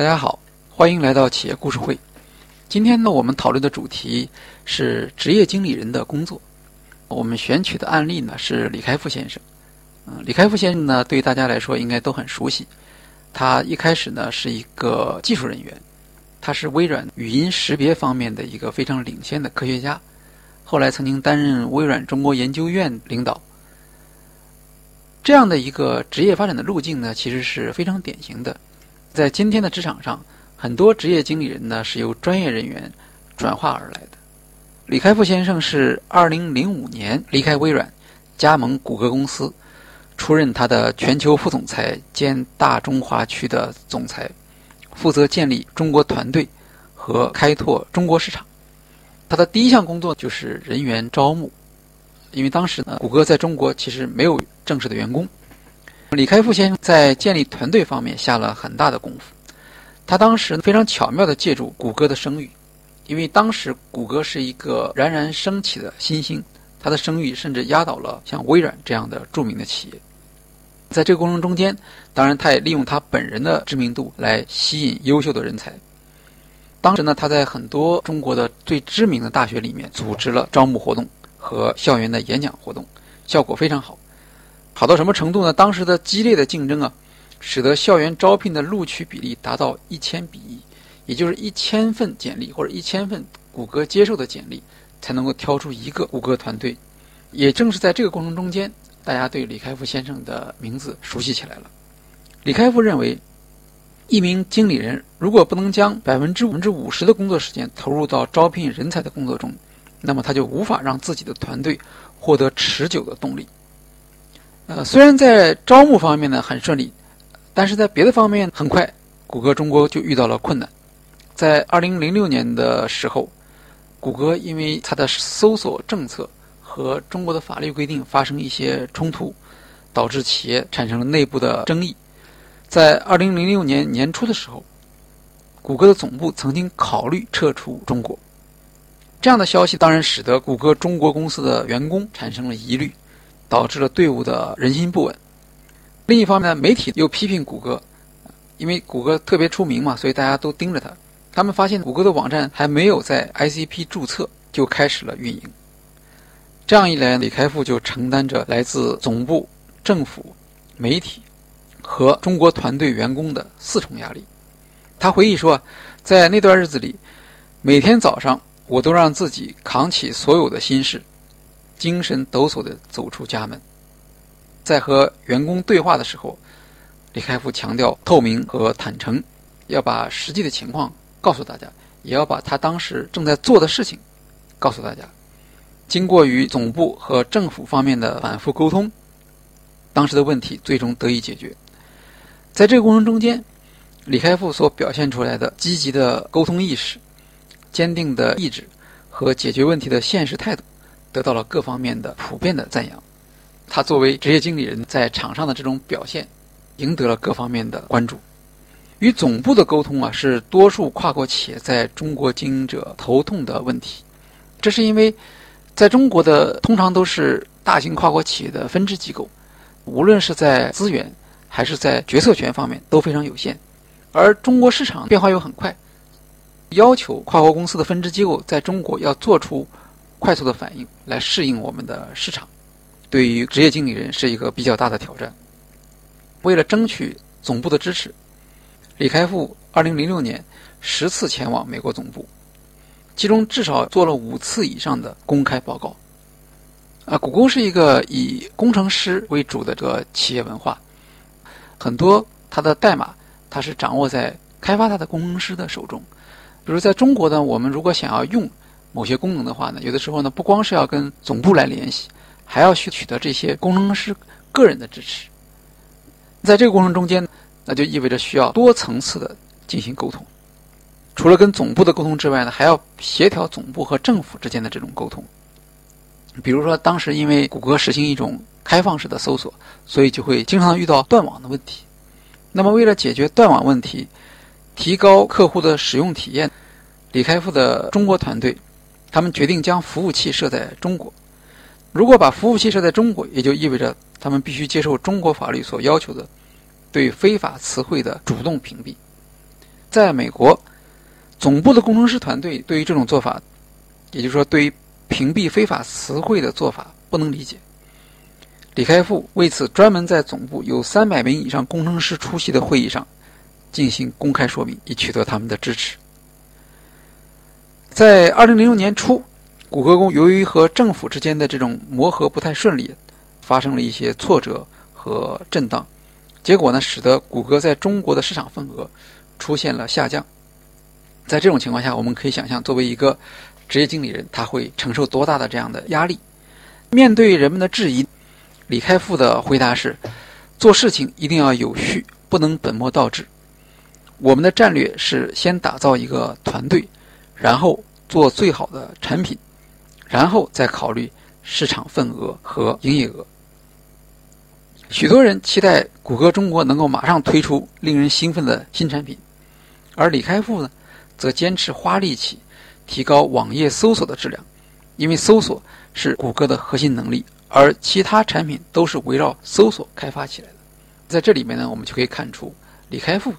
大家好，欢迎来到企业故事会。今天呢，我们讨论的主题是职业经理人的工作。我们选取的案例呢是李开复先生。嗯，李开复先生呢，对大家来说应该都很熟悉。他一开始呢是一个技术人员，他是微软语音识别方面的一个非常领先的科学家。后来曾经担任微软中国研究院领导。这样的一个职业发展的路径呢，其实是非常典型的。在今天的职场上，很多职业经理人呢是由专业人员转化而来的。李开复先生是2005年离开微软，加盟谷歌公司，出任他的全球副总裁兼大中华区的总裁，负责建立中国团队和开拓中国市场。他的第一项工作就是人员招募，因为当时呢，谷歌在中国其实没有正式的员工。李开复先生在建立团队方面下了很大的功夫。他当时非常巧妙地借助谷歌的声誉，因为当时谷歌是一个冉冉升起的新星，他的声誉甚至压倒了像微软这样的著名的企业。在这个过程中间，当然他也利用他本人的知名度来吸引优秀的人才。当时呢，他在很多中国的最知名的大学里面组织了招募活动和校园的演讲活动，效果非常好。好到什么程度呢？当时的激烈的竞争啊，使得校园招聘的录取比例达到一千比一，也就是一千份简历或者一千份谷歌接受的简历，才能够挑出一个谷歌团队。也正是在这个过程中间，大家对李开复先生的名字熟悉起来了。李开复认为，一名经理人如果不能将百分之百分之五十的工作时间投入到招聘人才的工作中，那么他就无法让自己的团队获得持久的动力。呃，虽然在招募方面呢很顺利，但是在别的方面很快，谷歌中国就遇到了困难。在二零零六年的时候，谷歌因为它的搜索政策和中国的法律规定发生一些冲突，导致企业产生了内部的争议。在二零零六年年初的时候，谷歌的总部曾经考虑撤出中国。这样的消息当然使得谷歌中国公司的员工产生了疑虑。导致了队伍的人心不稳。另一方面，媒体又批评谷歌，因为谷歌特别出名嘛，所以大家都盯着它。他们发现谷歌的网站还没有在 ICP 注册就开始了运营。这样一来，李开复就承担着来自总部、政府、媒体和中国团队员工的四重压力。他回忆说，在那段日子里，每天早上我都让自己扛起所有的心事。精神抖擞地走出家门，在和员工对话的时候，李开复强调透明和坦诚，要把实际的情况告诉大家，也要把他当时正在做的事情告诉大家。经过与总部和政府方面的反复沟通，当时的问题最终得以解决。在这个过程中间，李开复所表现出来的积极的沟通意识、坚定的意志和解决问题的现实态度。得到了各方面的普遍的赞扬，他作为职业经理人在场上的这种表现，赢得了各方面的关注。与总部的沟通啊，是多数跨国企业在中国经营者头痛的问题。这是因为，在中国的通常都是大型跨国企业的分支机构，无论是在资源还是在决策权方面都非常有限，而中国市场变化又很快，要求跨国公司的分支机构在中国要做出。快速的反应来适应我们的市场，对于职业经理人是一个比较大的挑战。为了争取总部的支持，李开复2006年十次前往美国总部，其中至少做了五次以上的公开报告。啊，谷歌是一个以工程师为主的这个企业文化，很多它的代码它是掌握在开发它的工程师的手中。比如在中国呢，我们如果想要用某些功能的话呢，有的时候呢，不光是要跟总部来联系，还要去取得这些工程师个人的支持。在这个过程中间，那就意味着需要多层次的进行沟通。除了跟总部的沟通之外呢，还要协调总部和政府之间的这种沟通。比如说，当时因为谷歌实行一种开放式的搜索，所以就会经常遇到断网的问题。那么，为了解决断网问题，提高客户的使用体验，李开复的中国团队。他们决定将服务器设在中国。如果把服务器设在中国，也就意味着他们必须接受中国法律所要求的对非法词汇的主动屏蔽。在美国，总部的工程师团队对于这种做法，也就是说对于屏蔽非法词汇的做法不能理解。李开复为此专门在总部有三百名以上工程师出席的会议上进行公开说明，以取得他们的支持。在二零零六年初，谷歌公由于和政府之间的这种磨合不太顺利，发生了一些挫折和震荡，结果呢，使得谷歌在中国的市场份额出现了下降。在这种情况下，我们可以想象，作为一个职业经理人，他会承受多大的这样的压力？面对人们的质疑。李开复的回答是：做事情一定要有序，不能本末倒置。我们的战略是先打造一个团队，然后做最好的产品，然后再考虑市场份额和营业额。许多人期待谷歌中国能够马上推出令人兴奋的新产品，而李开复呢，则坚持花力气提高网页搜索的质量，因为搜索是谷歌的核心能力。而其他产品都是围绕搜索开发起来的，在这里面呢，我们就可以看出李开复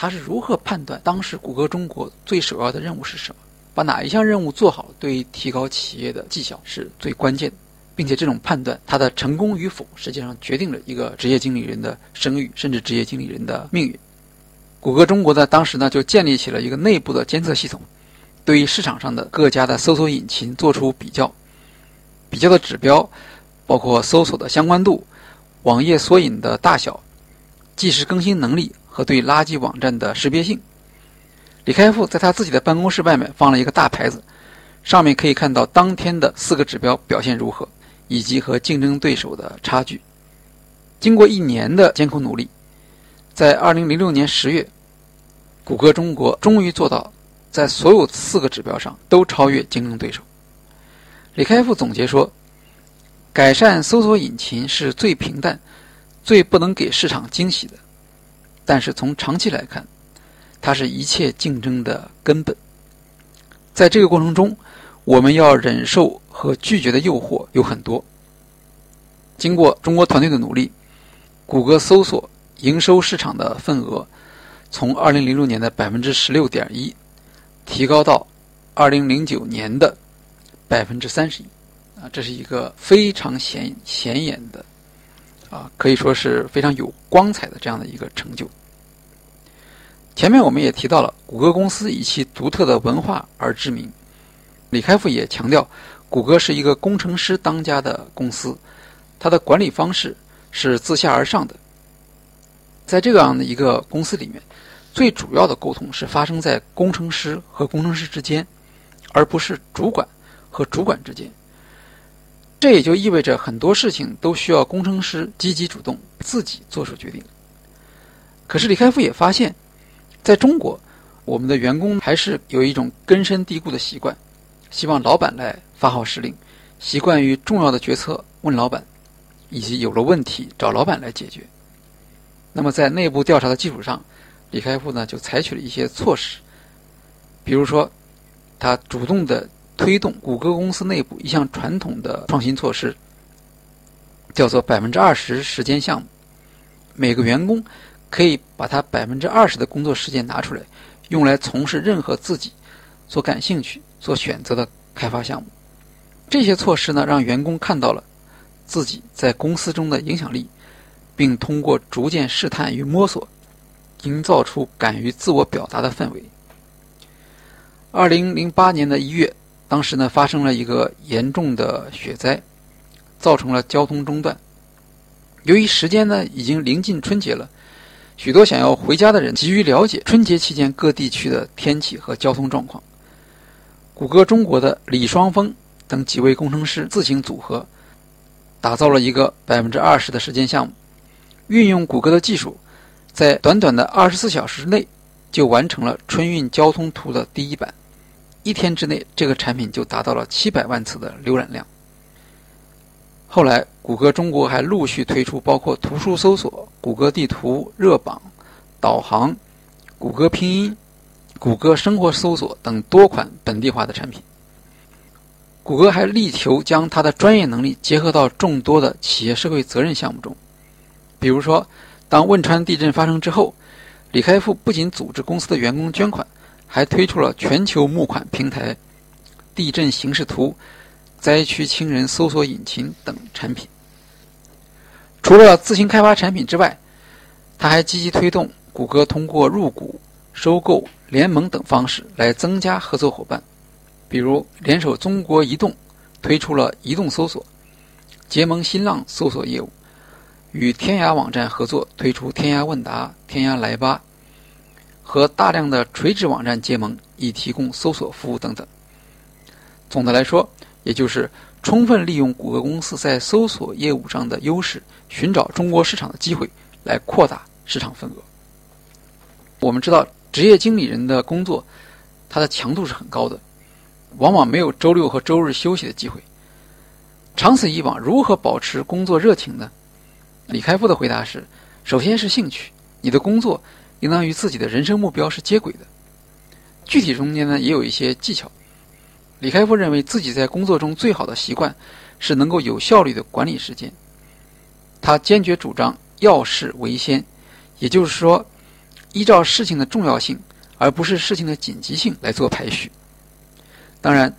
他是如何判断当时谷歌中国最首要的任务是什么，把哪一项任务做好，对于提高企业的绩效是最关键的，并且这种判断它的成功与否，实际上决定了一个职业经理人的声誉，甚至职业经理人的命运。谷歌中国呢，当时呢就建立起了一个内部的监测系统，对于市场上的各家的搜索引擎做出比较，比较的指标。包括搜索的相关度、网页索引的大小、即时更新能力和对垃圾网站的识别性。李开复在他自己的办公室外面放了一个大牌子，上面可以看到当天的四个指标表现如何，以及和竞争对手的差距。经过一年的艰苦努力，在2006年10月，谷歌中国终于做到在所有四个指标上都超越竞争对手。李开复总结说。改善搜索引擎是最平淡、最不能给市场惊喜的，但是从长期来看，它是一切竞争的根本。在这个过程中，我们要忍受和拒绝的诱惑有很多。经过中国团队的努力，谷歌搜索营收市场的份额从2006年的百分之十六点一提高到2009年的百分之三十一。啊，这是一个非常显显眼的，啊，可以说是非常有光彩的这样的一个成就。前面我们也提到了，谷歌公司以其独特的文化而知名。李开复也强调，谷歌是一个工程师当家的公司，它的管理方式是自下而上的。在这样的一个公司里面，最主要的沟通是发生在工程师和工程师之间，而不是主管和主管之间。这也就意味着很多事情都需要工程师积极主动，自己做出决定。可是李开复也发现，在中国，我们的员工还是有一种根深蒂固的习惯，希望老板来发号施令，习惯于重要的决策问老板，以及有了问题找老板来解决。那么在内部调查的基础上，李开复呢就采取了一些措施，比如说，他主动的。推动谷歌公司内部一项传统的创新措施，叫做百分之二十时间项目。每个员工可以把他百分之二十的工作时间拿出来，用来从事任何自己所感兴趣、所选择的开发项目。这些措施呢，让员工看到了自己在公司中的影响力，并通过逐渐试探与摸索，营造出敢于自我表达的氛围。二零零八年的一月。当时呢，发生了一个严重的雪灾，造成了交通中断。由于时间呢已经临近春节了，许多想要回家的人急于了解春节期间各地区的天气和交通状况。谷歌中国的李双峰等几位工程师自行组合，打造了一个百分之二十的时间项目，运用谷歌的技术，在短短的二十四小时内就完成了春运交通图的第一版。一天之内，这个产品就达到了七百万次的浏览量。后来，谷歌中国还陆续推出包括图书搜索、谷歌地图、热榜、导航、谷歌拼音、谷歌生活搜索等多款本地化的产品。谷歌还力求将它的专业能力结合到众多的企业社会责任项目中。比如说，当汶川地震发生之后，李开复不仅组织公司的员工捐款，还推出了全球募款平台、地震形势图、灾区亲人搜索引擎等产品。除了自行开发产品之外，他还积极推动谷歌通过入股、收购、联盟等方式来增加合作伙伴，比如联手中国移动推出了移动搜索，结盟新浪搜索业务，与天涯网站合作推出天涯问答、天涯来吧，和大量的垂直网站结盟，以提供搜索服务等等。总的来说，也就是充分利用谷歌公司在搜索业务上的优势，寻找中国市场的机会，来扩大市场份额。我们知道，职业经理人的工作，它的强度是很高的，往往没有周六和周日休息的机会。长此以往，如何保持工作热情呢？李开复的回答是：首先是兴趣，你的工作应当与自己的人生目标是接轨的。具体中间呢，也有一些技巧。李开复认为自己在工作中最好的习惯是能够有效率的管理时间。他坚决主张要事为先，也就是说，依照事情的重要性，而不是事情的紧急性来做排序。当然，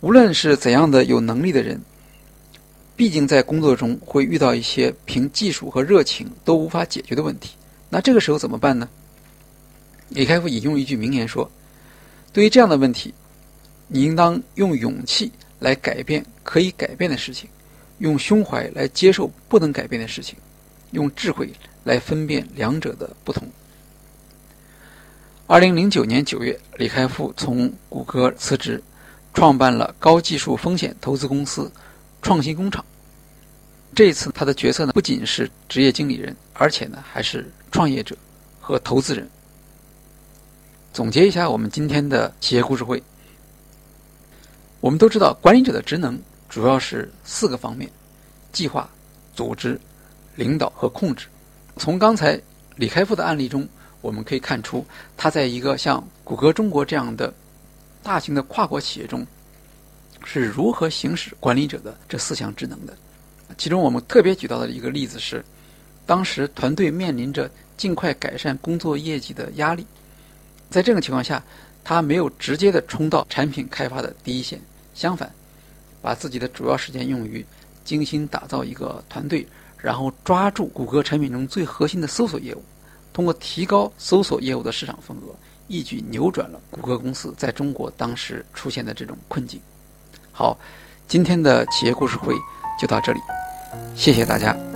无论是怎样的有能力的人，毕竟在工作中会遇到一些凭技术和热情都无法解决的问题。那这个时候怎么办呢？李开复引用一句名言说：“对于这样的问题。”你应当用勇气来改变可以改变的事情，用胸怀来接受不能改变的事情，用智慧来分辨两者的不同。二零零九年九月，李开复从谷歌辞职，创办了高技术风险投资公司创新工厂。这一次，他的角色呢不仅是职业经理人，而且呢还是创业者和投资人。总结一下我们今天的企业故事会。我们都知道，管理者的职能主要是四个方面：计划、组织、领导和控制。从刚才李开复的案例中，我们可以看出，他在一个像谷歌中国这样的大型的跨国企业中，是如何行使管理者的这四项职能的。其中，我们特别举到的一个例子是，当时团队面临着尽快改善工作业绩的压力，在这种情况下，他没有直接的冲到产品开发的第一线。相反，把自己的主要时间用于精心打造一个团队，然后抓住谷歌产品中最核心的搜索业务，通过提高搜索业务的市场份额，一举扭转了谷歌公司在中国当时出现的这种困境。好，今天的企业故事会就到这里，谢谢大家。